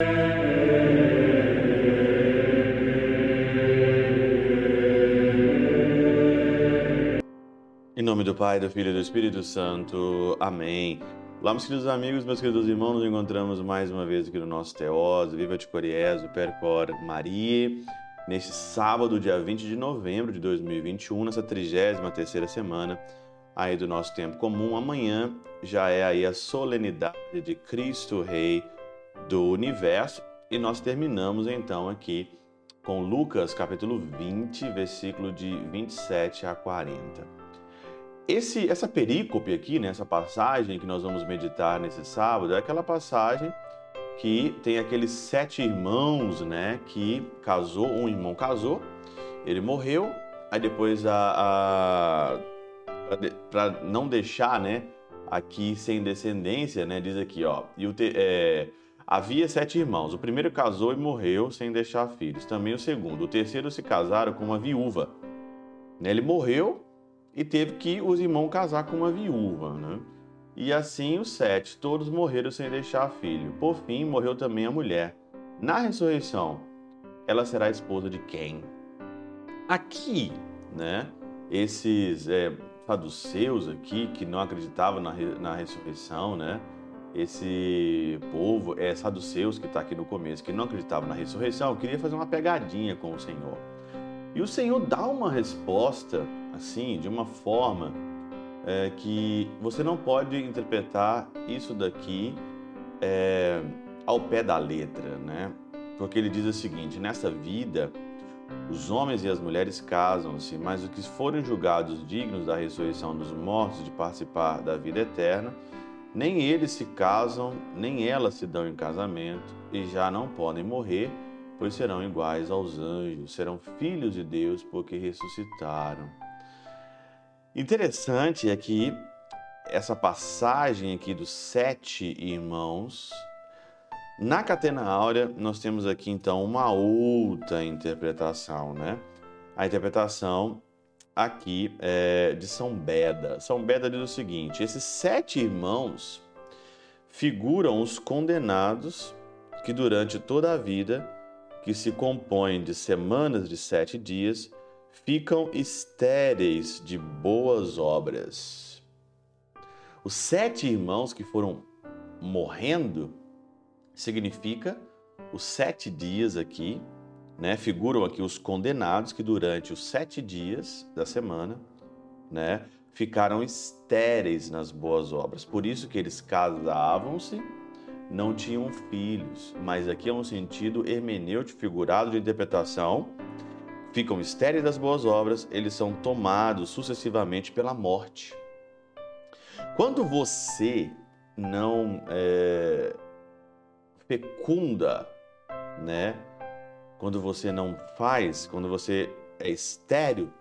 Em nome do Pai, do Filho e do Espírito Santo. Amém. Olá, meus queridos amigos, meus queridos irmãos, nos encontramos mais uma vez aqui no nosso Teós, Viva de Coriezo, Percor Maria, neste sábado, dia 20 de novembro de 2021, nessa 33ª semana aí do nosso tempo comum. Amanhã já é aí a solenidade de Cristo Rei do Universo e nós terminamos então aqui com Lucas capítulo 20, versículo de 27 a 40. Esse, essa perícope aqui, né, essa passagem que nós vamos meditar nesse sábado, é aquela passagem que tem aqueles sete irmãos, né, que casou, um irmão casou, ele morreu, aí depois a, a para não deixar, né, aqui sem descendência, né, diz aqui, ó, e o te, é, havia sete irmãos, o primeiro casou e morreu sem deixar filhos, também o segundo, o terceiro se casaram com uma viúva, ele morreu e teve que os irmãos casar com uma viúva, né? E assim os sete, todos morreram sem deixar filho. Por fim, morreu também a mulher. Na ressurreição, ela será esposa de quem? Aqui, né? Esses é, saduceus aqui que não acreditavam na, na ressurreição, né? Esse povo, é saduceus que está aqui no começo, que não acreditavam na ressurreição, queria fazer uma pegadinha com o Senhor. E o Senhor dá uma resposta assim, de uma forma é, que você não pode interpretar isso daqui é, ao pé da letra, né? Porque ele diz o seguinte: nessa vida, os homens e as mulheres casam-se, mas os que forem julgados dignos da ressurreição dos mortos de participar da vida eterna, nem eles se casam, nem elas se dão em casamento, e já não podem morrer, pois serão iguais aos anjos, serão filhos de Deus, porque ressuscitaram. Interessante é que essa passagem aqui dos sete irmãos, na Catena Áurea, nós temos aqui então uma outra interpretação, né? A interpretação aqui é de São Beda. São Beda diz o seguinte: esses sete irmãos figuram os condenados que durante toda a vida, que se compõem de semanas de sete dias, ficam estéreis de boas obras. Os sete irmãos que foram morrendo significa os sete dias aqui, né? Figuram aqui os condenados que durante os sete dias da semana, né? Ficaram estéreis nas boas obras. Por isso que eles casavam-se, não tinham filhos. Mas aqui é um sentido hermenêutico figurado de interpretação ficam estéreis das boas obras, eles são tomados sucessivamente pela morte. Quando você não é, fecunda, né? Quando você não faz, quando você é estéreo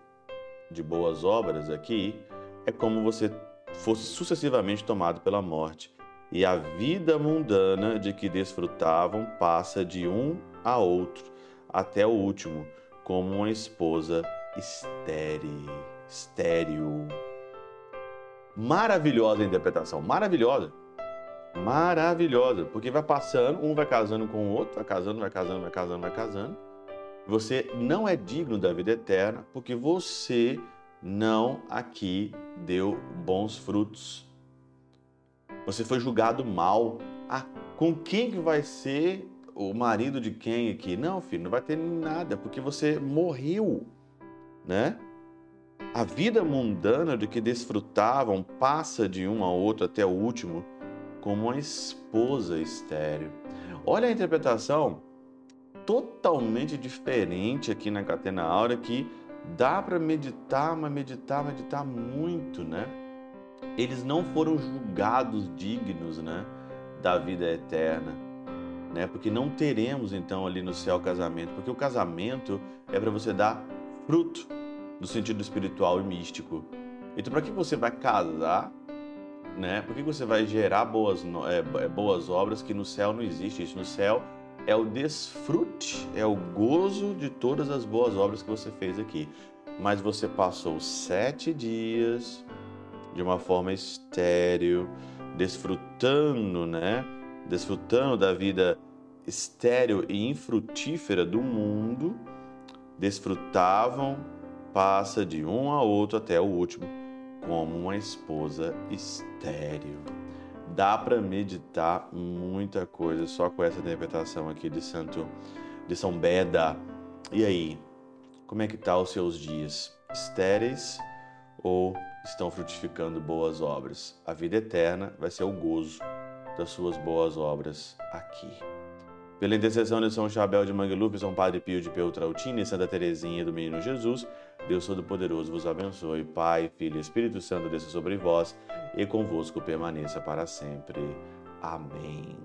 de boas obras aqui, é como você fosse sucessivamente tomado pela morte. E a vida mundana de que desfrutavam passa de um a outro, até o último como uma esposa estéril. estéril. Maravilhosa interpretação, maravilhosa. Maravilhosa, porque vai passando, um vai casando com o outro, vai casando, vai casando, vai casando, vai casando. Você não é digno da vida eterna porque você não aqui deu bons frutos. Você foi julgado mal. Ah, com quem que vai ser o marido de quem aqui? Não, filho, não vai ter nada, porque você morreu, né? A vida mundana de que desfrutavam passa de um a outro até o último, como uma esposa estéreo. Olha a interpretação totalmente diferente aqui na Catena Aura que dá para meditar, mas meditar, meditar muito, né? Eles não foram julgados dignos, né, da vida eterna né? Porque não teremos então ali no céu casamento, porque o casamento é para você dar fruto no sentido espiritual e místico. Então, para que você vai casar, né? Por que você vai gerar boas, é, é, boas obras que no céu não existe isso? No céu é o desfrute, é o gozo de todas as boas obras que você fez aqui. Mas você passou sete dias de uma forma estéril, desfrutando, né? desfrutando da vida estéril e infrutífera do mundo, desfrutavam, passa de um a outro até o último, como uma esposa estéril. Dá para meditar muita coisa só com essa interpretação aqui de Santo de São Beda. E aí, como é que tá os seus dias? Estéreis ou estão frutificando boas obras? A vida eterna vai ser o gozo das suas boas obras aqui. Pela intercessão de São Chabel de Mangluf, São Padre Pio de Peltrautina e Santa Teresinha do Menino Jesus, Deus Todo-Poderoso vos abençoe. Pai, Filho e Espírito Santo desça sobre vós e convosco permaneça para sempre. Amém.